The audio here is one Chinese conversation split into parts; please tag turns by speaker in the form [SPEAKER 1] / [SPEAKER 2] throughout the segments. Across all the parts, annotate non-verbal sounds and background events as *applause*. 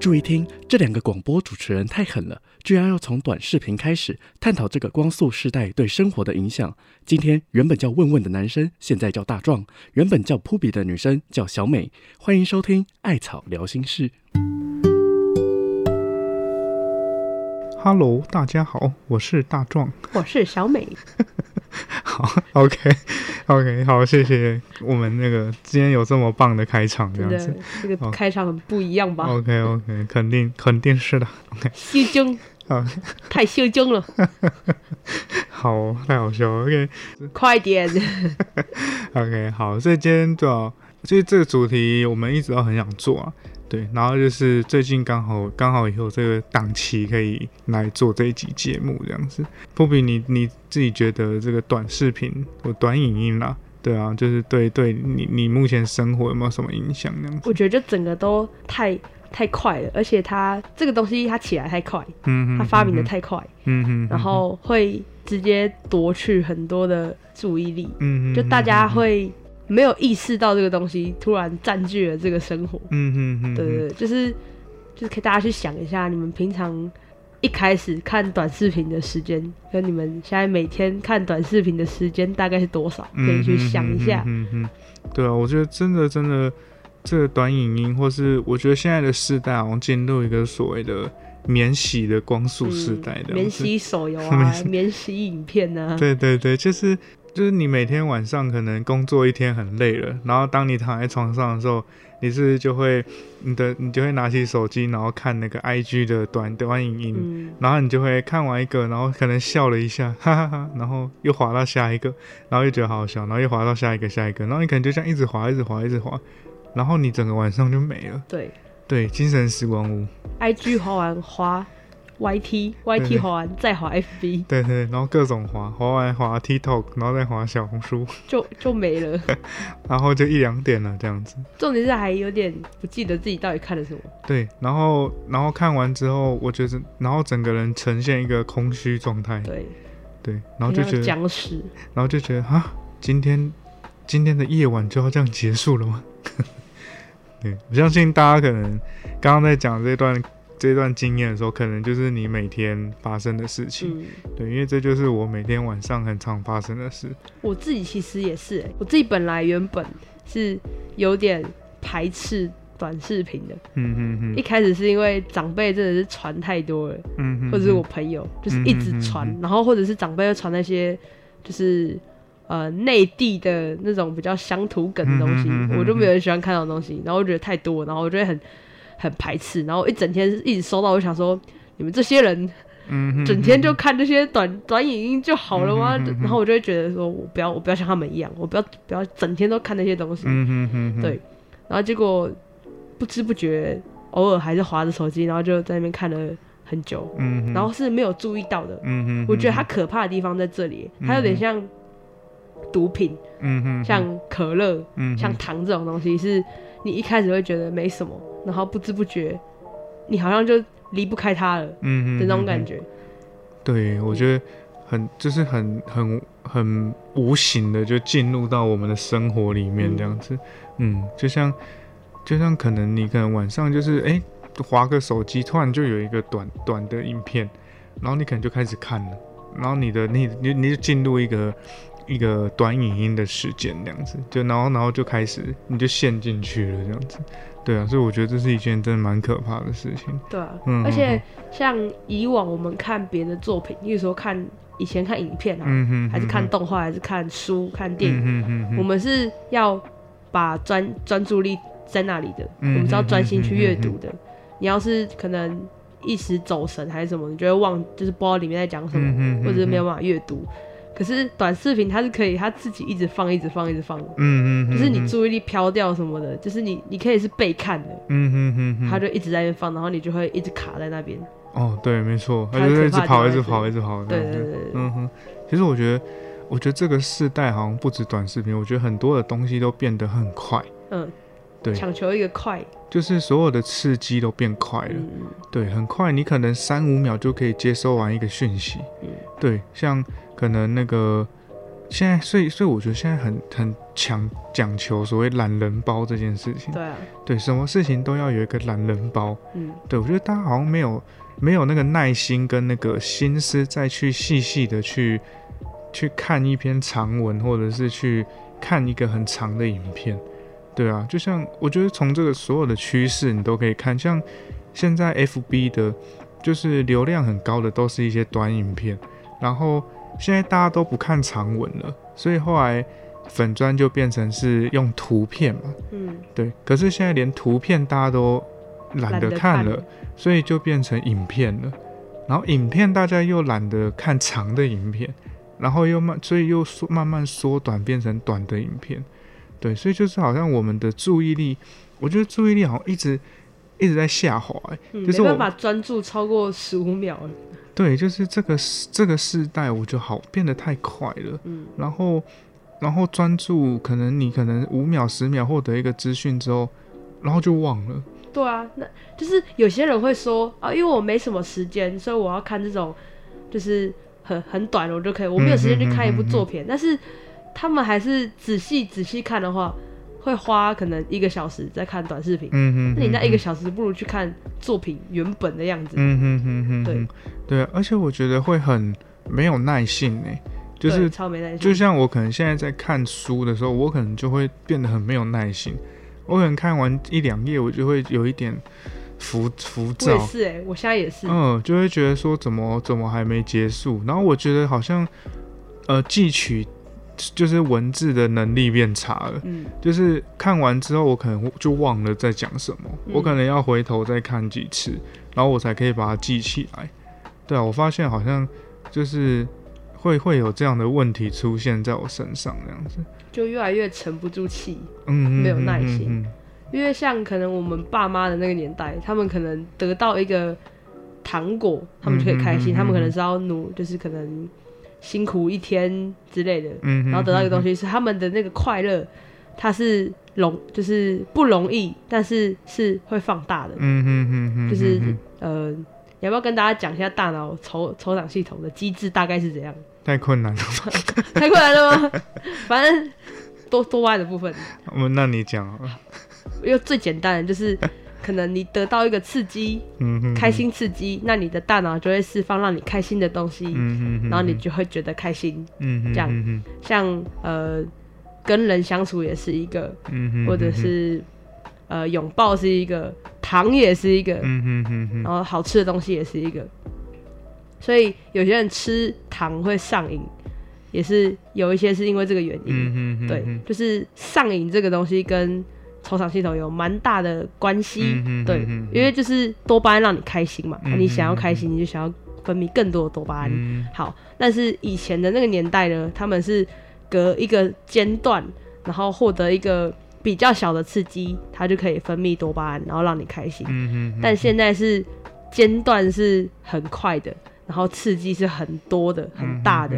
[SPEAKER 1] 注意听，这两个广播主持人太狠了，居然要从短视频开始探讨这个光速时代对生活的影响。今天原本叫问问的男生，现在叫大壮；原本叫扑比的女生叫小美。欢迎收听艾草聊心事。
[SPEAKER 2] Hello，大家好，我是大壮。
[SPEAKER 3] 我是小美，*laughs* *laughs*
[SPEAKER 2] 好，OK，OK，*laughs* 好，谢谢我们那个今天有这么棒的开场，这样子。
[SPEAKER 3] 这个
[SPEAKER 2] 哦
[SPEAKER 3] 开场很不一样吧
[SPEAKER 2] ？OK，OK，、肯定肯定是的。OK，
[SPEAKER 3] 羞惊，
[SPEAKER 2] 好，
[SPEAKER 3] 太羞惊了，*laughs*
[SPEAKER 2] 好，太好笑了。OK，OK，、
[SPEAKER 3] 快点
[SPEAKER 2] ！OK，好，所以今天对啊，其实这个主题我们一直都很想做啊。对，然后就是最近刚好刚好有这个档期可以来做这一集节目这样子。不比你你自己觉得这个短视频或短影音啦，对啊，就是对对你你目前生活有没有什么影响这样子？
[SPEAKER 3] 我觉得就整个都太太快了，而且它这个东西它起来太快，
[SPEAKER 2] 嗯哼，
[SPEAKER 3] 它发明的太快，
[SPEAKER 2] 嗯哼，
[SPEAKER 3] 然后会直接夺去很多的注意力，
[SPEAKER 2] 嗯哼，
[SPEAKER 3] 就大家会没有意识到这个东西突然占据了这个生活。
[SPEAKER 2] 嗯哼哼，
[SPEAKER 3] 对对对，就是就是可以大家去想一下，你们平常一开始看短视频的时间，跟你们现在每天看短视频的时间大概是多少？可以去想一下。
[SPEAKER 2] 嗯嗯对啊，我觉得真的真的，这个短影音，或是我觉得现在的世代好像进入一个所谓的免洗的光速时代的、
[SPEAKER 3] 嗯免。洗手游啊，免洗影片啊，
[SPEAKER 2] 对对对，就是就是你每天晚上可能工作一天很累了，然后当你躺在床上的时候，你是就会你的你就会拿起手机，然后看那个 IG 的短短影音，
[SPEAKER 3] 嗯，
[SPEAKER 2] 然后你就会看完一个，然后可能笑了一下，*laughs* 哈哈哈，然后又滑到下一个，然后又觉得好好笑，然后又滑到下一个下一个，然后你可能就这样一直滑，一直滑，一直滑，然后你整个晚上就没了。
[SPEAKER 3] 对。
[SPEAKER 2] 对，精神时光屋
[SPEAKER 3] ，，IG 滑完滑 YT，YT
[SPEAKER 2] 对
[SPEAKER 3] 滑完再滑 FB，
[SPEAKER 2] 对对，然后各种滑，滑完滑 TikTok，然后再滑小红书，
[SPEAKER 3] 就就没了。*laughs*
[SPEAKER 2] 然后就一两点了这样子。
[SPEAKER 3] 重点是还有点不记得自己到底看了什么。
[SPEAKER 2] 对，然后然后看完之后，我觉得，然后整个人呈现一个空虚状态，
[SPEAKER 3] 对，
[SPEAKER 2] 对，然后就觉得，
[SPEAKER 3] 僵尸。
[SPEAKER 2] 然后就觉得啊，今天今天的夜晚就要这样结束了吗？*laughs* 对，我相信大家可能刚刚在讲这段这段经验的时候，可能就是你每天发生的事情。
[SPEAKER 3] 嗯，
[SPEAKER 2] 对，因为这就是我每天晚上很常发生的事。
[SPEAKER 3] 我自己其实也是、欸，我自己本来原本是有点排斥短视频的，嗯
[SPEAKER 2] 嗯嗯，一，
[SPEAKER 3] 开始是因为长辈真的是传太多了，
[SPEAKER 2] 嗯哼，
[SPEAKER 3] 或者是我朋友就是一直传，然后或者是长辈又传那些就是呃内地的那种比较乡土梗的东西，我就没有很喜欢看那种东西，然后我觉得太多，然后我就会很很排斥，然后一整天一直收到，我就想说你们这些人
[SPEAKER 2] 嗯哼，
[SPEAKER 3] 整天就看这些短短影音就好了吗？然后我就会觉得说，我不要，我不要像他们一样，我不要不要整天都看那些东西。
[SPEAKER 2] 嗯哼
[SPEAKER 3] 对然后结果不知不觉，偶尔还是划着手机，然后就在那边看了很久，
[SPEAKER 2] 嗯哼，
[SPEAKER 3] 然后是没有注意到的。
[SPEAKER 2] 嗯哼，
[SPEAKER 3] 我觉得它可怕的地方在这里，它有点像毒品，
[SPEAKER 2] 嗯哼，
[SPEAKER 3] 像可乐、
[SPEAKER 2] 嗯
[SPEAKER 3] 像糖这种东西，是你一开始会觉得没什么，然后不知不觉你好像就离不开它了嗯
[SPEAKER 2] 嗯哼
[SPEAKER 3] 那种感。觉。
[SPEAKER 2] 对，我觉得很就是很很很无形的就进入到我们的生活里面
[SPEAKER 3] 嗯
[SPEAKER 2] 这样子，嗯，就像就像可能你可能晚上就是哎划个手机，突然就有一个短短的影片，然后你可能就开始看了，然后你的你你你就进入一个。一个短影音的时间这样子，就然后然后就开始你就陷进去了这样子，对啊，所以我觉得这是一件真的蛮可怕的事情。
[SPEAKER 3] 对啊，
[SPEAKER 2] 嗯
[SPEAKER 3] 而且像以往我们看别的作品，例如说看以前看影片啊，
[SPEAKER 2] 嗯哼，
[SPEAKER 3] 还是看动画，还是看书、看电影，
[SPEAKER 2] 嗯哼
[SPEAKER 3] 我们是要把专专注力在那里的，
[SPEAKER 2] 嗯
[SPEAKER 3] 我们是要专心去阅读的。你要是可能一时走神还是什么，你就会忘，就是不知道里面在讲什么，
[SPEAKER 2] 嗯哼哼
[SPEAKER 3] 或者是没有办法阅读。可是短视频它是可以，它自己一直放，一直放，一直放的。
[SPEAKER 2] 嗯嗯，
[SPEAKER 3] 就是你注意力飘掉什么的，就是你你可以是被看的，
[SPEAKER 2] 嗯哼哼哼，
[SPEAKER 3] 它就一直在那边放，然后你就会一直卡在那边。
[SPEAKER 2] 哦，对，没错，
[SPEAKER 3] 它
[SPEAKER 2] 就是一直跑，一直跑，一直跑，
[SPEAKER 3] 对对对对，
[SPEAKER 2] 嗯哼，其实我觉得，我觉得这个世代好像不止短视频，我觉得很多的东西都变得很快，
[SPEAKER 3] 嗯，
[SPEAKER 2] 对，
[SPEAKER 3] 抢求一个快，
[SPEAKER 2] 就是所有的刺激都变快了，
[SPEAKER 3] 嗯。
[SPEAKER 2] 对，很快，你可能三五秒就可以接收完一个讯息，
[SPEAKER 3] 嗯。
[SPEAKER 2] 对，像可能那个现在，所以所以我觉得现在很很强讲求所谓懒人包这件事情。
[SPEAKER 3] 对啊，
[SPEAKER 2] 对，什么事情都要有一个懒人包。
[SPEAKER 3] 嗯，
[SPEAKER 2] 对我觉得大家好像没有没有那个耐心跟那个心思再去细细的去去看一篇长文，或者是去看一个很长的影片。对啊，就像我觉得从这个所有的趋势你都可以看，像现在 FB 的，就是流量很高的都是一些短影片，然后现在大家都不看长文了，所以后来粉砖就变成是用图片嘛，
[SPEAKER 3] 嗯，
[SPEAKER 2] 对，可是现在连图片大家都懒得看了，
[SPEAKER 3] 了，
[SPEAKER 2] 所以就变成影片了。然后影片大家又懒得看长的影片，然后又慢，所以又缩慢慢缩短，变成短的影片。对，所以就是好像我们的注意力，我觉得注意力好像一直一直在下滑、欸。
[SPEAKER 3] 嗯
[SPEAKER 2] 就是我
[SPEAKER 3] 没办法专注超过十五秒了。
[SPEAKER 2] 对，就是这个这个世代，我觉得好变得太快了。
[SPEAKER 3] 嗯，
[SPEAKER 2] 然后然后专注，可能你可能五秒十秒获得一个资讯之后，然后就忘了。
[SPEAKER 3] 对啊，那就是有些人会说啊，因为我没什么时间，所以我要看这种就是很很短的，我就可以，我没有时间去看一部作品。但是他们还是仔细仔细看的话，会花可能一个小时在看短视频。
[SPEAKER 2] 嗯哼
[SPEAKER 3] 那你那一个
[SPEAKER 2] 小，
[SPEAKER 3] 时不如去看作品原本的样子。
[SPEAKER 2] 嗯哼哼哼，
[SPEAKER 3] 对
[SPEAKER 2] 哼对，而且我觉得会很没有耐性哎、就是
[SPEAKER 3] 超没耐心。
[SPEAKER 2] 就像我可能现在在看书的时候，我可能就会变得很没有耐心。我可能看完一两页，我就会有一点浮浮
[SPEAKER 3] 我也
[SPEAKER 2] 躁，
[SPEAKER 3] 是哎、我现在也是。
[SPEAKER 2] 嗯，就会觉得说怎么怎么还没结束，然后我觉得好像呃汲取就是文字的能力变差了，
[SPEAKER 3] 嗯，
[SPEAKER 2] 就是看完之后我可能就忘了在讲什么，
[SPEAKER 3] 嗯
[SPEAKER 2] 我可能要回头再看几次，然后我才可以把它记起来。对啊，我发现好像就是会会有这样的问题出现在我身上这样子，
[SPEAKER 3] 就越来越沉不住气。
[SPEAKER 2] 嗯，
[SPEAKER 3] 没有
[SPEAKER 2] 嗯
[SPEAKER 3] 耐心
[SPEAKER 2] 嗯
[SPEAKER 3] 因为像可能我们爸妈的那个年代，他们可能得到一个糖果，他们就可以开心。
[SPEAKER 2] 嗯嗯嗯嗯
[SPEAKER 3] 他们可能是要努，就是可能辛苦一天之类的，
[SPEAKER 2] 嗯，
[SPEAKER 3] 然后得到一个东
[SPEAKER 2] 西，
[SPEAKER 3] 是他们的那个快乐，它是容，就是不容易，但是是会放大的。
[SPEAKER 2] 嗯哼哼哼，
[SPEAKER 3] 就是呃，你要不要跟大家讲一下大脑筹筹长系统的机制大概是怎样？
[SPEAKER 2] 太困难了，*laughs*
[SPEAKER 3] 太困难了吗？反正多多歪的部分。*laughs*
[SPEAKER 2] 我那你讲好了，
[SPEAKER 3] 因为最简单的就是，可能你得到一个刺激，
[SPEAKER 2] 嗯哼，
[SPEAKER 3] 开，心刺激，那你的大脑就会释放让你开心的东西，
[SPEAKER 2] 嗯哼哼，
[SPEAKER 3] 然后你就会觉得开心。
[SPEAKER 2] 嗯哼，
[SPEAKER 3] 这样像呃，跟人相处也是一个，
[SPEAKER 2] 嗯哼，
[SPEAKER 3] 或者是呃拥抱是一个，糖也是一个，
[SPEAKER 2] 嗯哼哼哼，
[SPEAKER 3] 然后好吃的东西也是一个。所以有些人吃糖会上瘾，也是有一些是因为这个原因。
[SPEAKER 2] 嗯哼哼，
[SPEAKER 3] 对，就是上瘾这个东西跟抽肠系统有蛮大的关系。
[SPEAKER 2] 嗯
[SPEAKER 3] 对
[SPEAKER 2] 嗯，
[SPEAKER 3] 因为就是多巴胺让你开心嘛，
[SPEAKER 2] 嗯
[SPEAKER 3] 你想要开心，你就想要分泌更多的多巴胺。
[SPEAKER 2] 嗯
[SPEAKER 3] 好，但是以前的那个年代呢，他们是隔一个间断，然后获得一个比较小的刺激，它就可以分泌多巴胺，然后让你开心。但现在是间断是很快的，然后刺激是很多的、很大的，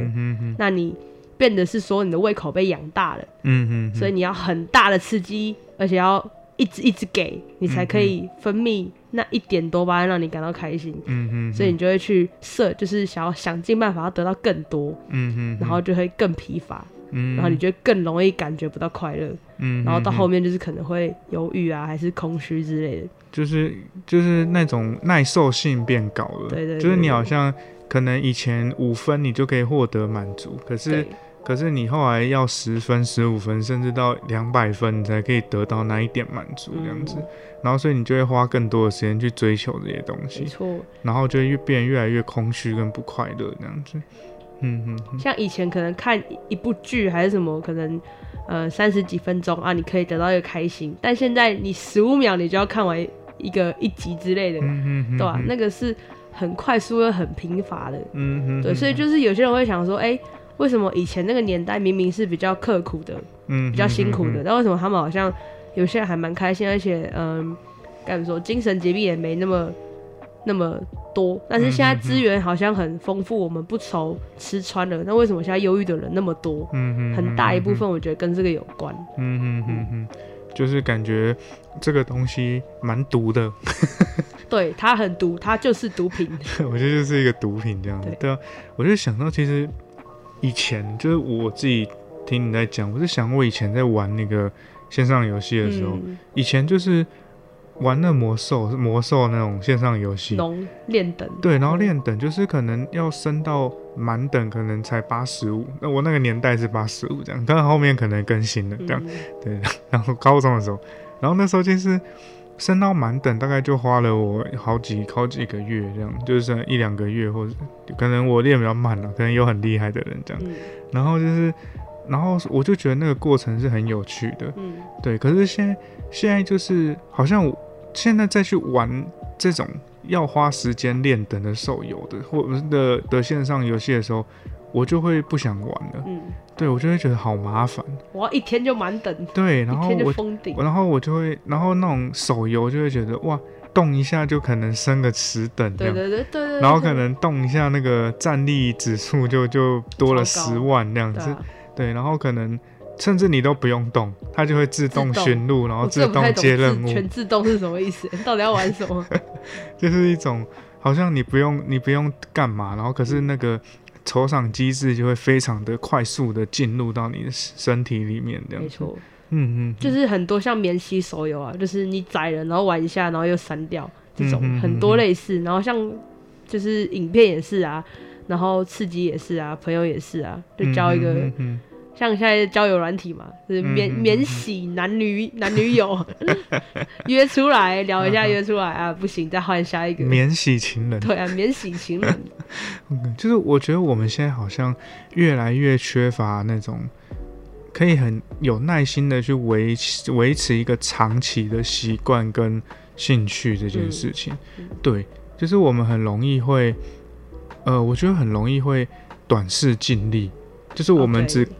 [SPEAKER 3] 那你变得是说你的胃口被养大了。
[SPEAKER 2] 嗯哼，
[SPEAKER 3] 所以你要很大的刺激，而且要一直一直给你才可以分泌那一点多巴胺，让你感到开心。
[SPEAKER 2] 嗯哼，
[SPEAKER 3] 所以你就会去设，就是想要想尽办法要得到更多，
[SPEAKER 2] 嗯哼，
[SPEAKER 3] 然后就会更疲乏，
[SPEAKER 2] 嗯，
[SPEAKER 3] 然后你就会更容易感觉不到快乐，
[SPEAKER 2] 嗯，
[SPEAKER 3] 然后到后
[SPEAKER 2] 面
[SPEAKER 3] 面就是可能会忧郁啊，还是空虚之类的。
[SPEAKER 2] 就是就是那种耐受性变高了，
[SPEAKER 3] 对对对。
[SPEAKER 2] 就是你好像可能以前五分你就可以获得满足，可是
[SPEAKER 3] 对
[SPEAKER 2] 可是你后来要十分、十五分，甚至到两百分，你才可以得到那一点满足这样子。
[SPEAKER 3] 嗯
[SPEAKER 2] 然后所以你就会花更多的时间去追求这些东
[SPEAKER 3] 没
[SPEAKER 2] 西，
[SPEAKER 3] 错。
[SPEAKER 2] 然后就会越变越来越空虚跟不快乐这样子。嗯嗯嗯
[SPEAKER 3] 像以前可能看一一部剧还是什么，可能呃三十几分钟啊，你可以得到一个开心，但现在你十五秒你就要看完一个一集之类的，
[SPEAKER 2] 嗯嗯，
[SPEAKER 3] 对吧、那个是很快速又很贫乏的，
[SPEAKER 2] 嗯嗯
[SPEAKER 3] 对，所以就是有些人会想说，哎、为什么以前那个年代明明是比较刻苦的、
[SPEAKER 2] 嗯
[SPEAKER 3] 比较辛苦的，但为什么他们好像有些人还蛮开心，而且嗯，该怎么说，精神疾病也没那么那么多，但是现在资源好像很丰富，我们不愁吃穿了，那为什么现在忧郁的人那么多？
[SPEAKER 2] 嗯嗯
[SPEAKER 3] 很大一部分我觉得跟这个有关。
[SPEAKER 2] 嗯嗯嗯嗯，就是感觉这个东西蛮毒的，*laughs* *laughs*
[SPEAKER 3] 对，它很毒，它就是毒品。*laughs*
[SPEAKER 2] 我觉得就是一个毒品这样子。
[SPEAKER 3] 对
[SPEAKER 2] 啊，我就想到其实以前就是我自己听你在讲，我是想我以前在玩那个线上游戏的时候，
[SPEAKER 3] 嗯
[SPEAKER 2] 以前就是玩那魔兽魔兽那种线上游戏，
[SPEAKER 3] 龙练等，
[SPEAKER 2] 对，然后练等就是可能要升到满等，可能才八十五。那我那个年代是八十五这样，但后面可能更新了这样。
[SPEAKER 3] 嗯
[SPEAKER 2] 对，然后高中的时候，然后那时候就是升到满等，大概就花了我好几好几个月这样，就是一两个月，或者可能我练比较慢了，可能有很厉害的人这样。
[SPEAKER 3] 嗯
[SPEAKER 2] 然后就是，然后我就觉得那个过程是很有趣的。
[SPEAKER 3] 嗯
[SPEAKER 2] 对，可是现在现在就是好像我现在再去玩这种要花时间练等的手游的或的的线上游戏的时候，我就会不想玩了。
[SPEAKER 3] 嗯，
[SPEAKER 2] 对我就会觉得好麻烦。
[SPEAKER 3] 我要一天就满等，
[SPEAKER 2] 对，然后我
[SPEAKER 3] 封顶，
[SPEAKER 2] 然后我就会，然后那种手游就会觉得哇，动一下就可能升个十等这样。
[SPEAKER 3] 对对对对对，
[SPEAKER 2] 然后可能动一下那个战力指数就就多了十万这样子，
[SPEAKER 3] 对
[SPEAKER 2] 然后可能甚至你都不用动，它就会自动寻路，然后自动接任务，
[SPEAKER 3] 全自动是什么意思？到底要玩什么？*laughs*
[SPEAKER 2] 就是一种好像你不用你不用干嘛，然后可是那个酬赏机制就会非常的快速的进入到你的身体里面，这样。
[SPEAKER 3] 没错，
[SPEAKER 2] 嗯嗯，
[SPEAKER 3] 就是很多像免息手游啊，就是你载人然后玩一下，然后又删掉这种很多类似，然后像就是影片也是啊，然后刺激也是啊，朋友也是啊，就交一个、像现在交友软体嘛，就是免、免洗男女男女友。*laughs* 约出来聊一下，约出来啊，*laughs* 不行再换下一个。
[SPEAKER 2] 嗯，免洗情人，
[SPEAKER 3] 对啊，免洗情人，*laughs*
[SPEAKER 2] 嗯就是我觉得我们现在好像越来越缺乏那种可以很有耐心的去维持维持一个长期的习惯跟兴趣这件事情。对，就是我们很容易会，呃，我觉得很容易会短视尽力，就是我们
[SPEAKER 3] 哦
[SPEAKER 2] 只
[SPEAKER 3] 对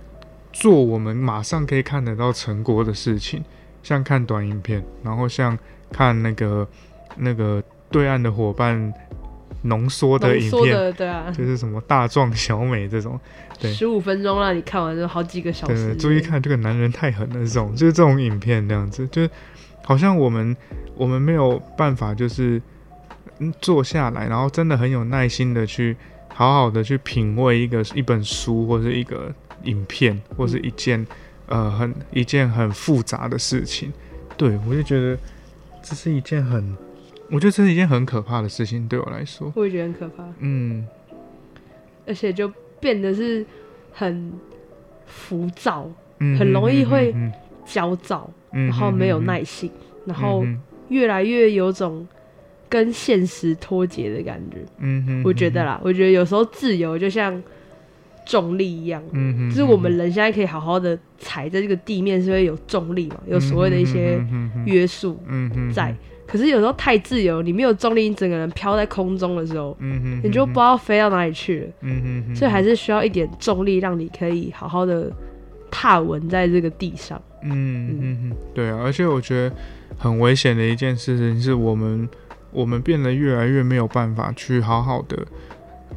[SPEAKER 2] 做我们马上可以看得到成果的事情，像看短影片，然后像看那个那个对岸的伙伴浓缩的影片，
[SPEAKER 3] 的对啊，
[SPEAKER 2] 就是什么大壮小美这种，对
[SPEAKER 3] 十五分钟让你看完就好几个小
[SPEAKER 2] 对，
[SPEAKER 3] 时，
[SPEAKER 2] 注意看这个男人太狠了，这种就是这种影片这样子，就是好像我们我们没有办法就是嗯坐下来，然后真的很有耐心的去好好的去品味一个一本书或者一个影片或是一件呃很一件很复杂的事情，对我就觉得这是一件很，我觉得这是一件很可怕的事情对我来说，
[SPEAKER 3] 我也觉得很可怕，
[SPEAKER 2] 嗯。
[SPEAKER 3] 而且就变得是很浮躁、
[SPEAKER 2] 嗯，
[SPEAKER 3] 很容易会
[SPEAKER 2] 嗯
[SPEAKER 3] 焦躁，
[SPEAKER 2] 嗯
[SPEAKER 3] 然后没有
[SPEAKER 2] 嗯
[SPEAKER 3] 耐性，然后
[SPEAKER 2] 嗯
[SPEAKER 3] 越来越有种跟现实脱节的感觉。
[SPEAKER 2] 嗯哼，
[SPEAKER 3] 我觉得啦，我觉得有时候自由就像重力一样，就是我们人现在可以好好的踩在这个地面，是会有重力嘛，有所谓的一些约束在。可是有时候太自由，你没有重力，你整个人飘在空中的时候，你就不知道飞到哪里去。了。所以还是需要一点重力，让你可以好好的踏稳在这个地上。
[SPEAKER 2] 嗯嗯嗯，对啊，而且我觉得很危险的一件事情是我们我们变得越来越没有办法去好好的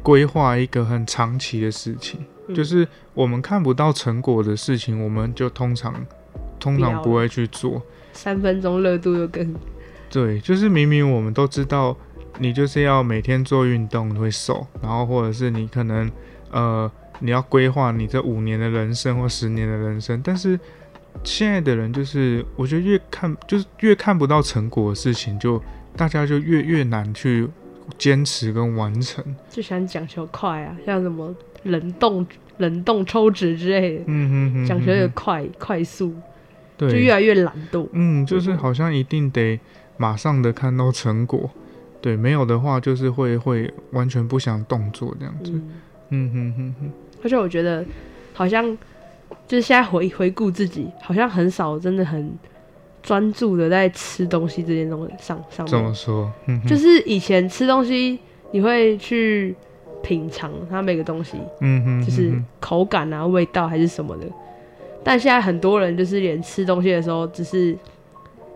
[SPEAKER 2] 规划一个很长期的事情，
[SPEAKER 3] 嗯。
[SPEAKER 2] 就是我们看不到成果的事情，我们就通常通常不会去做。
[SPEAKER 3] 三分钟热度又更。
[SPEAKER 2] 对，就是明明我们都知道，你就是要每天做运动会瘦，然后或者是你可能呃你要规划你这五年的人生或十年的人生，但是现在的人就是我觉得越看就是越看不到成果的事情就，大家就越越难去坚持跟完成。
[SPEAKER 3] 就想讲求快啊，像什么冷冻冷冻抽脂之类的，
[SPEAKER 2] 嗯哼哼
[SPEAKER 3] 讲求有
[SPEAKER 2] 哼
[SPEAKER 3] 快快速，
[SPEAKER 2] 对，
[SPEAKER 3] 就越来越懒惰。
[SPEAKER 2] 嗯，就是好像一定得马上的看到成果，对，没有的话就是会会完全不想动作这样子。
[SPEAKER 3] 嗯，
[SPEAKER 2] 嗯哼哼哼，
[SPEAKER 3] 而且我觉得好像就是现在回回顾自己，好像很少真的很专注的在吃东西这件东西上上面
[SPEAKER 2] 怎么。说？嗯，
[SPEAKER 3] 就是以前吃东西，你会去品尝它每个东西，
[SPEAKER 2] 嗯哼，
[SPEAKER 3] 就是
[SPEAKER 2] 嗯
[SPEAKER 3] 口感啊、味道还是什么的。但现在很多人就是连吃东西的时候，只是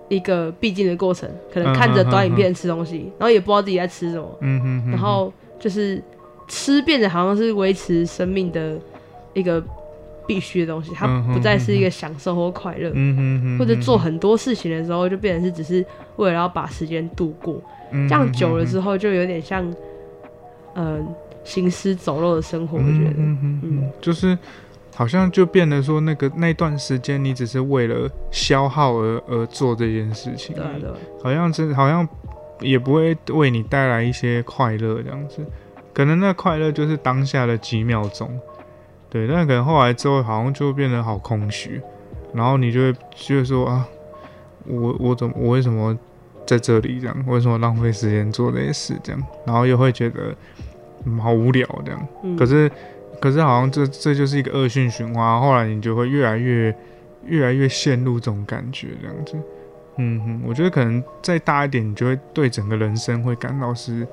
[SPEAKER 3] 一个必经的过程，可能看着短影片吃东西，然后也不知道自己在吃什么，
[SPEAKER 2] 嗯哼哼，
[SPEAKER 3] 然后就是吃变得好像是维持生命的一个必须的东西，它不再是一个享受或快乐。或者做很多事情的时候，就变成是只是为了要把时间度过，
[SPEAKER 2] 嗯
[SPEAKER 3] 这样久了之
[SPEAKER 2] 后，
[SPEAKER 3] 就有点像，嗯、行尸走肉的生活。我觉得，
[SPEAKER 2] 嗯就是好像就变得说那个那段时间你只是为了消耗而而做这件事情。
[SPEAKER 3] 对啊对啊，
[SPEAKER 2] 好像真好像也不会为你带来一些快乐这样子，可能那快乐就是当下的几秒钟，对，但可能后来之后好像就变得好空虚，然后你就会就会说啊，我我怎么我为什么在这里这样？为什么浪费时间做这些事这样？然后又会觉得、嗯、好无聊这样。
[SPEAKER 3] 嗯，
[SPEAKER 2] 可是可是好像这这就是一个恶性循环，后来你就会越来越越来越陷入这种感觉这样子。嗯哼，我觉得可能再大一点，你就会对整个人生会感到是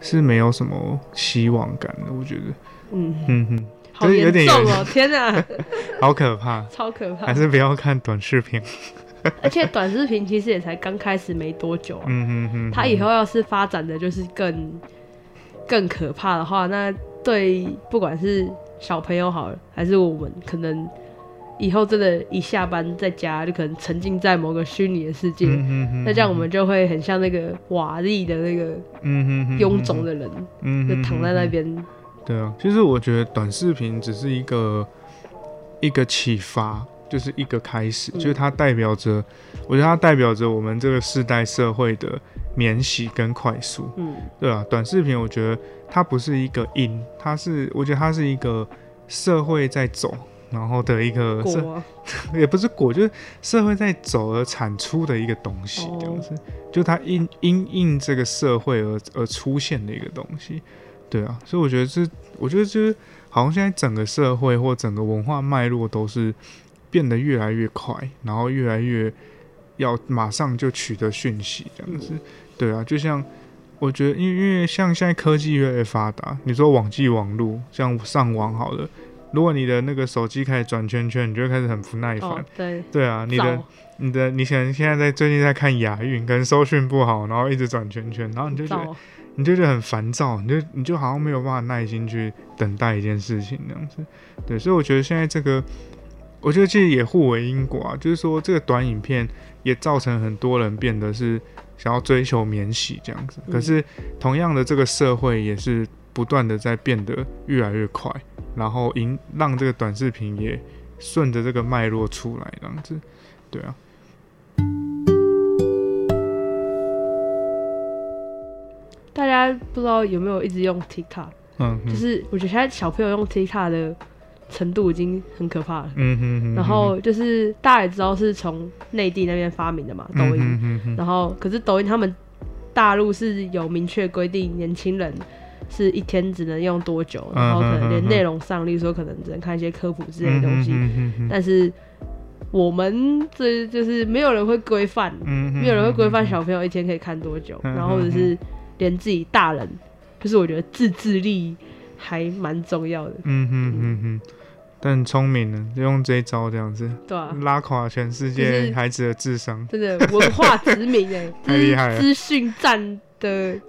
[SPEAKER 2] 是没有什么希望感的。我觉得，
[SPEAKER 3] 嗯，
[SPEAKER 2] 嗯哼，
[SPEAKER 3] 好
[SPEAKER 2] 就是有点
[SPEAKER 3] 严重哦，天哪，*laughs*
[SPEAKER 2] 好可怕，
[SPEAKER 3] 超可怕
[SPEAKER 2] 还。是不要看短视频。*laughs*
[SPEAKER 3] 而且短视频其实也才刚开始没多久啊，
[SPEAKER 2] 嗯哼哼，
[SPEAKER 3] 它以后要是发展的就是更更可怕的话，那对不管是小朋友好了，还是我们，可能以后真的，一下班在家就可能沉浸在某个虚拟的世界，
[SPEAKER 2] 嗯哼哼，
[SPEAKER 3] 那这样我们就会很像那个瓦砾的那个
[SPEAKER 2] 嗯哼哼
[SPEAKER 3] 臃肿，的人，
[SPEAKER 2] 嗯哼
[SPEAKER 3] 就躺在那
[SPEAKER 2] 哼
[SPEAKER 3] 边。
[SPEAKER 2] 对啊，其实我觉得短视频只是一个一个启发，就是一个开始，
[SPEAKER 3] 嗯。
[SPEAKER 2] 就是它代表着，我觉得它代表着我们这个世代社会的免洗跟快速，
[SPEAKER 3] 嗯。
[SPEAKER 2] 对啊，短视频我觉得它不是一个因，它是我觉得它是一个社会在走。然后的一个社
[SPEAKER 3] 啊 *laughs*
[SPEAKER 2] 也不是果，就是社会在走而产出的一个东西，这样
[SPEAKER 3] 哦
[SPEAKER 2] 子，就它因因应这个社会而而出现的一个东西，对啊，所以我觉得这，我觉得就是好像现在整个社会或整个文化脉络都是变得越来越快，然后越来越要马上就取得讯息这样子，对啊，就像我觉得，因为因为像现在科技越来越发达，你说网际网络，像上网好了。如果你的那个手机开始转圈圈，你就会开始很不耐烦。
[SPEAKER 3] 哦，对，
[SPEAKER 2] 对啊，你的你的你可能现在在最近在看亚运，可能搜讯不好，然后一直转圈圈，然后你就觉得
[SPEAKER 3] 早
[SPEAKER 2] 你就觉得很烦躁，你就你就好像没有办法耐心去等待一件事情那样子。对，所以我觉得现在这个，我觉得其实也互为因果啊，就是说这个短影片也造成很多人变得是想要追求免洗这样子，
[SPEAKER 3] 嗯
[SPEAKER 2] 可是同样的这个社会也是不断的在变得越来越快，然后引让这个短视频也顺着这个脉络出来这样子，对啊。
[SPEAKER 3] 大家不知道有没有一直用 TikTok，
[SPEAKER 2] 嗯，
[SPEAKER 3] 就是我觉得现在小朋友用 TikTok 的程度已经很可怕了。
[SPEAKER 2] 嗯哼哼，
[SPEAKER 3] 然后就是大家也知道是从内地那边发明的嘛，抖音。
[SPEAKER 2] 嗯哼哼
[SPEAKER 3] 然后可是抖音他们大陆是有明确规定，年轻人是一天只能用多久，
[SPEAKER 2] 嗯
[SPEAKER 3] 然后可能连内容上，例如说可能只能看一些科普之类的东西。
[SPEAKER 2] 嗯哼哼
[SPEAKER 3] 但是我们这就是没有人会规范，
[SPEAKER 2] 嗯
[SPEAKER 3] 没有人会规范小朋友一天可以看多久，
[SPEAKER 2] 嗯。
[SPEAKER 3] 然后或者是连自己大人，就是我觉得自制力还蛮重要的，
[SPEAKER 2] 嗯哼嗯哼，但很聪明呢，就用这一招这样子
[SPEAKER 3] 对吧、
[SPEAKER 2] 拉垮全世界孩子的智商。
[SPEAKER 3] 真的文化殖民哎、*laughs*
[SPEAKER 2] 太厉害
[SPEAKER 3] 资讯战的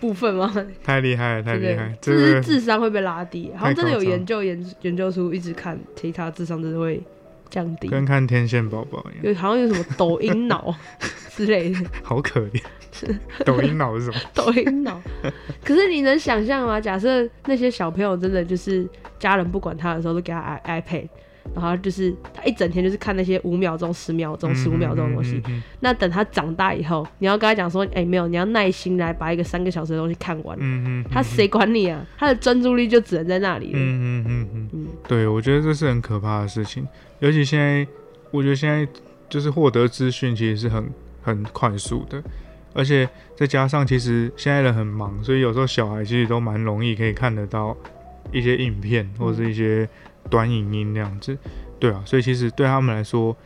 [SPEAKER 3] 部分吗？
[SPEAKER 2] 太厉害了，太厉害！，
[SPEAKER 3] 就是智商会被拉低，好像真的有研究研研究出，一直看 TikTok 智商真的会降低，
[SPEAKER 2] 跟看天线宝宝一样，
[SPEAKER 3] 有好像有什么抖音脑 *laughs* 之类的，*laughs*
[SPEAKER 2] 好可怜。*laughs* 抖音脑是什么？
[SPEAKER 3] 抖音脑。*laughs* 可是你能想象吗？假设那些小朋友真的就是家人不管他的时候都给他 i iPad，然后就是他一整天就是看那些五秒钟、十秒钟、十五秒钟的东西。
[SPEAKER 2] 嗯。嗯
[SPEAKER 3] 那等他长大以后，你要跟他讲说，哎、没有，你要耐心来把一个三个小时的东西看完。
[SPEAKER 2] 嗯嗯，
[SPEAKER 3] 他谁管你啊？他的专注力就只能在那里了。
[SPEAKER 2] 嗯嗯嗯嗯，
[SPEAKER 3] 嗯
[SPEAKER 2] 对，我觉得这是很可怕的事情，尤其现在，我觉得现在就是获得资讯其实是很很快速的，而且再加上其实现在人很忙，所以有时候小孩其实都蛮容易可以看得到一些影片或者是一些短影音那样子，对啊，所以其实对他们来说，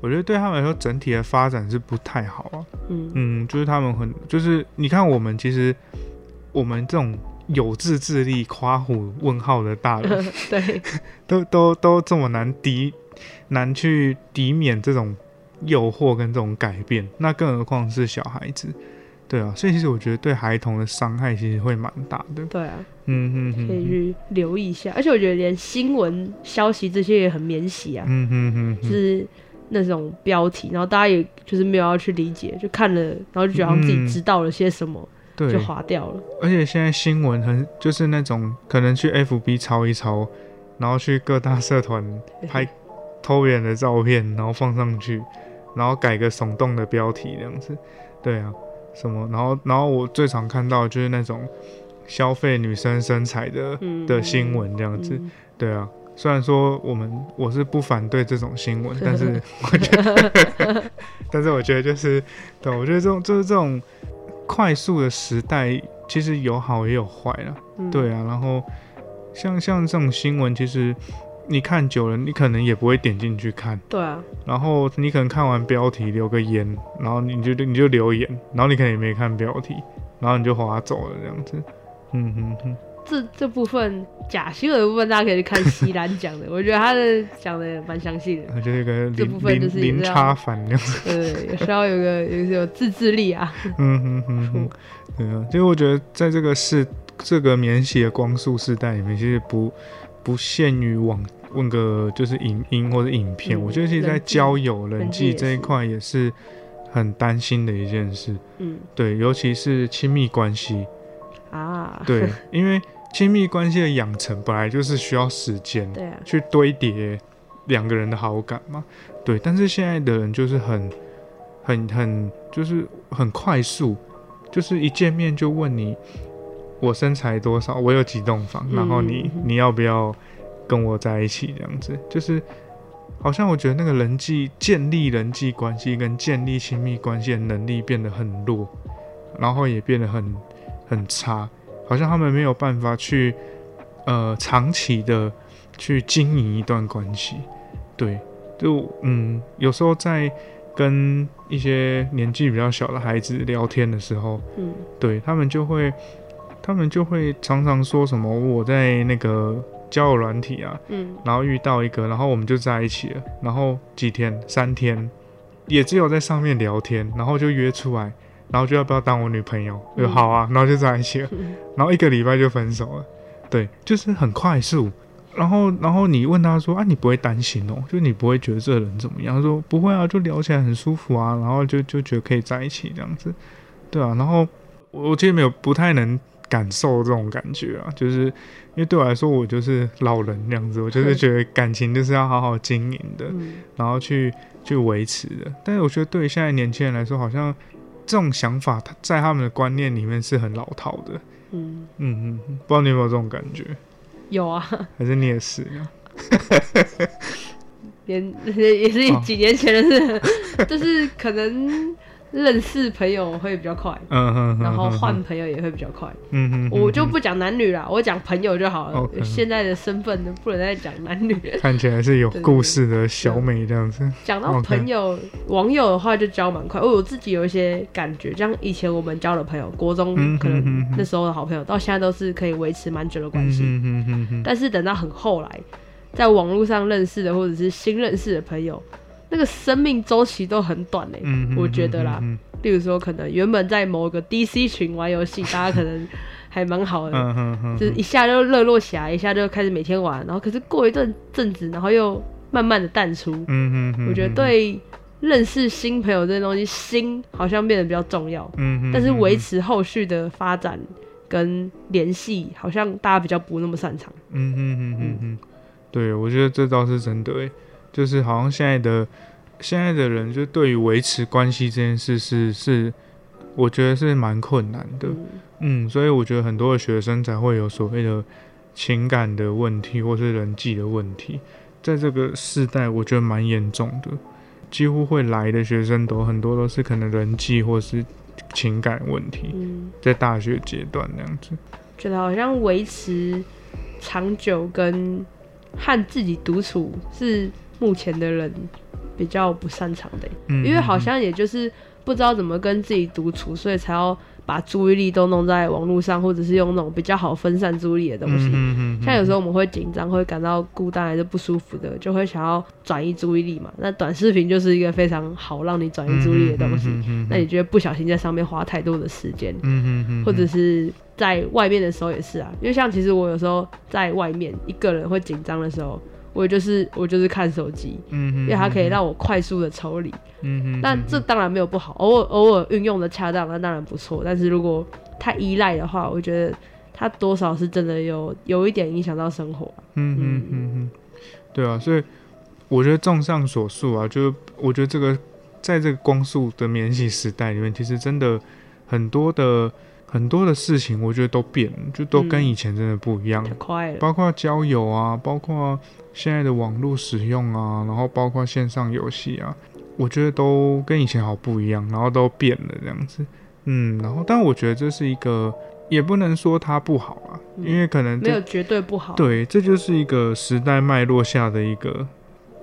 [SPEAKER 2] 我觉得对他们来说整体的发展是不太好啊，
[SPEAKER 3] 嗯。
[SPEAKER 2] 嗯，就是他们很，就是你看我们其实我们这种有自制力、夸虎问号的大人。*laughs*
[SPEAKER 3] 对，*laughs*
[SPEAKER 2] 都都都这么难抵难去抵免这种诱惑跟这种改变，那更何况是小孩子，对啊，所以其实我觉得对孩童的伤害其实会蛮大的，
[SPEAKER 3] 对啊，
[SPEAKER 2] 嗯嗯嗯
[SPEAKER 3] 可以去留意一下。而且我觉得连新闻消息这些也很免洗啊，
[SPEAKER 2] 嗯嗯嗯嗯，
[SPEAKER 3] 就是那种标题，然后大家也就是没有要去理解，就看了，然后就觉得好像自己
[SPEAKER 2] 嗯
[SPEAKER 3] 知道了些什么，
[SPEAKER 2] 对
[SPEAKER 3] 就，划掉了。
[SPEAKER 2] 而且现在新闻很就是那种可能去 FB 抄一抄，然后去各大社团拍偷别人的照片，然后放上去，然后改个耸动的标题这样子。对啊，什么？然后然后我最常看到就是那种消费女生身材的
[SPEAKER 3] 嗯
[SPEAKER 2] 的新闻这样子。
[SPEAKER 3] 嗯
[SPEAKER 2] 对啊，虽然说我们我是不反对这种新闻，*laughs* 但是我觉得，*laughs* 但是我觉得就是，对，我觉得这种就是这种快速的时代，其实有好也有坏啦。
[SPEAKER 3] 嗯
[SPEAKER 2] 对啊，然后像像这种新闻，其实你看久了，你可能也不会点进去看，
[SPEAKER 3] 对啊，
[SPEAKER 2] 然后你可能看完标题留个言，然后你就你就留言，然后你可能也没看标题，然后你就划走了这样子。嗯哼哼，
[SPEAKER 3] 这这部分假新闻的部分，大家可以去看西兰讲的，*laughs* 我觉得他的讲的蛮详细的。
[SPEAKER 2] 那就是一个
[SPEAKER 3] 这部分
[SPEAKER 2] 零零零差反这样子。
[SPEAKER 3] 对，有时候有个有有自制力啊。
[SPEAKER 2] 嗯哼哼哼，对啊，其实我觉得在这个是这个免洗的光速时代里面，其实不不限于网问个就是影音或者影片，
[SPEAKER 3] 嗯
[SPEAKER 2] 我觉得其实在交友人
[SPEAKER 3] 人际
[SPEAKER 2] 这一块也是很担心的一件事。
[SPEAKER 3] 嗯。
[SPEAKER 2] 对，尤其是亲密关系，
[SPEAKER 3] 啊，*laughs*
[SPEAKER 2] 对，因为亲密关系的养成本来就是需要时间
[SPEAKER 3] 对啊，
[SPEAKER 2] 去堆叠两个人的好感嘛。对，但是现在的人就是很、很、很，就是很快速，就是一见面就问你我身材多少，我有几栋房，然后你
[SPEAKER 3] 嗯
[SPEAKER 2] 你要不要跟我在一起这样子，就是。好像我觉得那个人际建立人际关系跟建立亲密关系的能力变得很弱，然后也变得很很差，好像他们没有办法去呃长期的去经营一段关系。对，就嗯，有时候在跟一些年纪比较小的孩子聊天的时候，
[SPEAKER 3] 嗯
[SPEAKER 2] 对他们就会，他们就会常常说什么我在那个交友软体啊，
[SPEAKER 3] 嗯
[SPEAKER 2] 然后遇到一个，然后我们就在一起了，然后几天三天，也只有在上面聊天，然后就约出来，然后就要不要当我女朋友？好啊，然后就在一起了，
[SPEAKER 3] 嗯 *laughs*
[SPEAKER 2] 然后一个礼拜就分手了，对，就是很快速。然后，然后你问他说啊，你不会担心哦？就你不会觉得这个人怎么样？他说不会啊，就聊起来很舒服啊，然后就就觉得可以在一起这样子，对啊。然后我我其实没有不太能感受这种感觉啊，就是因为对我来说，我就是老人那样子，我就是觉得感情就是要好好经营的，
[SPEAKER 3] 嗯
[SPEAKER 2] 然后去去维持的。但是我觉得对于现在年轻人来说，好像这种想法，他在他们的观念里面是很老套的。
[SPEAKER 3] 嗯，
[SPEAKER 2] 嗯嗯，嗯不知道你有没有这种感觉，
[SPEAKER 3] 有啊，
[SPEAKER 2] 还是你也是啊？*laughs*
[SPEAKER 3] 连 *laughs* 也是
[SPEAKER 2] 哦
[SPEAKER 3] 几年前的事，*laughs* 就是可能认识朋友会比较快，
[SPEAKER 2] 嗯
[SPEAKER 3] 然后
[SPEAKER 2] 哼
[SPEAKER 3] 换，朋友也会比较快。
[SPEAKER 2] 嗯
[SPEAKER 3] 我就不讲男女啦，我讲朋友就好了。现在的身份呢，不能再讲男女。
[SPEAKER 2] 看起来是有故事的小美这样子。
[SPEAKER 3] 讲到朋友、网友的话，就交蛮快。我我自己有一些感觉，像以前我们交的朋友，国中
[SPEAKER 2] 嗯
[SPEAKER 3] 可能那时候的好朋友，到现在都是可以维持蛮久的关系。但是等到很后来，在网络上认识的或者是新认识的朋友，那个生命周期都很短嘞、
[SPEAKER 2] 嗯
[SPEAKER 3] 我觉得啦。
[SPEAKER 2] 嗯
[SPEAKER 3] 例如说，可能原本在某个 DC 群玩游戏，*laughs* 大家可能还蛮好的，就是一下就热络起来，一下就开始每天玩，然后可是过一阵阵子，然后又慢慢的淡出。
[SPEAKER 2] 嗯哼哼，
[SPEAKER 3] 我觉得，对认识新朋友这些东西，心好像变得比较重要，
[SPEAKER 2] 嗯哼，
[SPEAKER 3] 但是维
[SPEAKER 2] 持，
[SPEAKER 3] 持后续的发展跟联系，好像大家比较不那么擅长。
[SPEAKER 2] 嗯嗯嗯嗯嗯，对，我觉得这倒是真的诶，就是好像现在的现在的人，就对于维持关系这件事是是，我觉得是蛮困难的。
[SPEAKER 3] 嗯
[SPEAKER 2] 嗯，所以我觉得很多的学生才会有所谓的情感的问题，或是人际的问题，在这个世代，我觉得蛮严重的。几乎会来的学生都很多都是可能人际或是情感问题，
[SPEAKER 3] 嗯，
[SPEAKER 2] 在大学阶段那样子。
[SPEAKER 3] 觉得好像维持长久跟和自己独处是目前的人比较不擅长的欸、
[SPEAKER 2] 嗯，
[SPEAKER 3] 因为好像也就是不知道怎么跟自己独处，所以才要把注意力都弄在网络上，或者是用那种比较好分散注意力的东西。像有时候我们会紧张，会感到孤单还是不舒服的，就会想要转移注意力嘛。那短视频就是一个非常好让你转移注意力的东西。
[SPEAKER 2] 嗯
[SPEAKER 3] 那你觉得不小心在上面花太多的时间，或者是在外面的时候也是啊。因为像其实我有时候在外面一个人会紧张的时候，我就是我就是看手机，
[SPEAKER 2] 嗯嗯，
[SPEAKER 3] 因为它可以让我快速的抽离。
[SPEAKER 2] 嗯嗯，
[SPEAKER 3] 那这当然没有不好，偶尔偶尔运用的恰当，那当然不错。但是如果太依赖的话，我觉得它多少是真的有有一点影响到生活。
[SPEAKER 2] 嗯嗯嗯嗯，对啊，所以我觉得综上所述啊，就是我觉得这个在这个光速的免洗时代里面，其实真的很多的很多的事情，我觉得都变了，就都跟
[SPEAKER 3] 嗯
[SPEAKER 2] 以前真的不一样。
[SPEAKER 3] 太快了，
[SPEAKER 2] 包括交友啊，包括现在的网络使用啊，然后包括线上游戏啊，我觉得都跟以前好不一样，然后都变了这样子。嗯，然后但我觉得这是一个，也不能说它不好啊，
[SPEAKER 3] 嗯
[SPEAKER 2] 因为可能这
[SPEAKER 3] 没有绝对不好，
[SPEAKER 2] 对，这就是一个时代脉络下的一个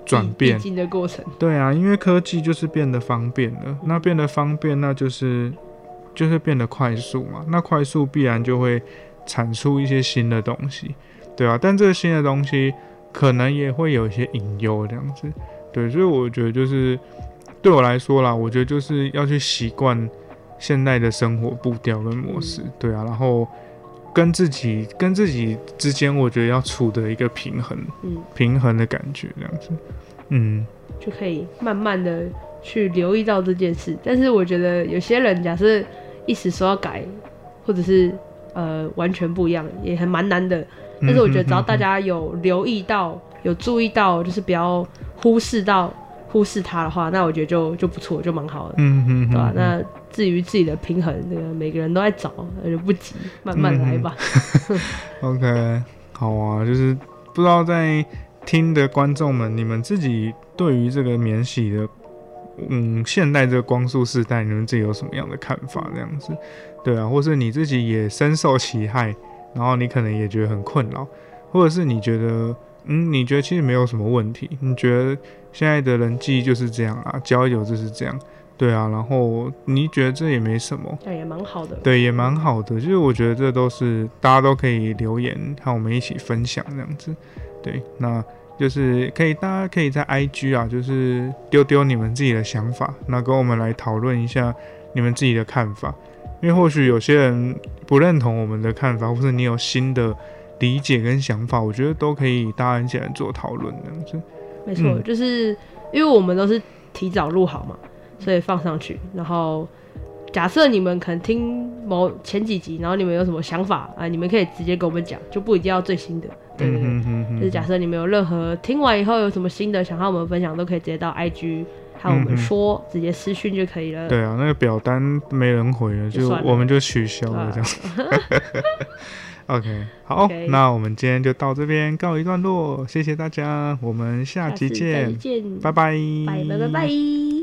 [SPEAKER 2] 转变
[SPEAKER 3] 的过程。
[SPEAKER 2] 对啊，因为科技就是变得方便了，那变得方便，那就是就是变得快速嘛。那快速必然就会产出一些新的东西，对啊。但这个新的东西可能也会有一些隐忧这样子，对。所以我觉得就是对我来说啦，我觉得就是要去习惯现代的生活步调跟模式，对啊。然后跟自己跟自己之间，我觉得要处的一个平衡，
[SPEAKER 3] 嗯，
[SPEAKER 2] 平衡的感觉这样子，嗯。
[SPEAKER 3] 就可以慢慢的去留意到这件事。但是我觉得有些人假设一时说要改，或者是呃完全不一样，也还蛮难的。但是我觉得只要大家有留意到、有注意到，就是不要忽视到忽视它的话，那我觉得就就不错，就蛮好的，
[SPEAKER 2] 嗯嗯，
[SPEAKER 3] 对吧、
[SPEAKER 2] 嗯
[SPEAKER 3] 那至于自己的平衡，这个每个人都在找，那就不急，慢慢来吧。
[SPEAKER 2] OK，好啊，就是不知道在听的观众们，你们自己对于这个免洗的，嗯，现代这个光速时代，你们自己有什么样的看法？这样子，对啊，或是你自己也深受其害，然后你可能也觉得很困扰，或者是你觉得，嗯，你觉得其实没有什么问题，你觉得现在的人际就是这样啊，交友就是这样，对啊，然后你觉得这也没什么，
[SPEAKER 3] 对也蛮好的。
[SPEAKER 2] 对，也蛮好的。就是我觉得这都是大家都可以留言和我们一起分享这样子。对，那就是可以大家可以在 IG 啊，就是丢丢你们自己的想法，那跟我们来讨论一下你们自己的看法。因为或许有些人不认同我们的看法，或者你有新的理解跟想法，我觉得都可以大家一起来做讨论这样子。
[SPEAKER 3] 没错，
[SPEAKER 2] 嗯
[SPEAKER 3] 就是因为我们都是提早录好嘛，所以放上去。然后假设你们可能听某前几集，然后你们有什么想法啊，你们可以直接跟我们讲，就不一定要最新的。对对对。
[SPEAKER 2] 嗯哼哼
[SPEAKER 3] 就是假设你们有任何听完以后有什么新的想和我们分享，都可以直接到 IG 和我们说，直接私讯就可以了。
[SPEAKER 2] 对啊，那个表单没人回了，就
[SPEAKER 3] 就
[SPEAKER 2] 我们就取消了
[SPEAKER 3] 啊
[SPEAKER 2] 这样。*laughs* OK，好那我们今天就到这边告一段落，谢谢大家，我们下
[SPEAKER 3] 下次再
[SPEAKER 2] 集见，
[SPEAKER 3] 见，
[SPEAKER 2] 拜拜，
[SPEAKER 3] 拜拜拜拜。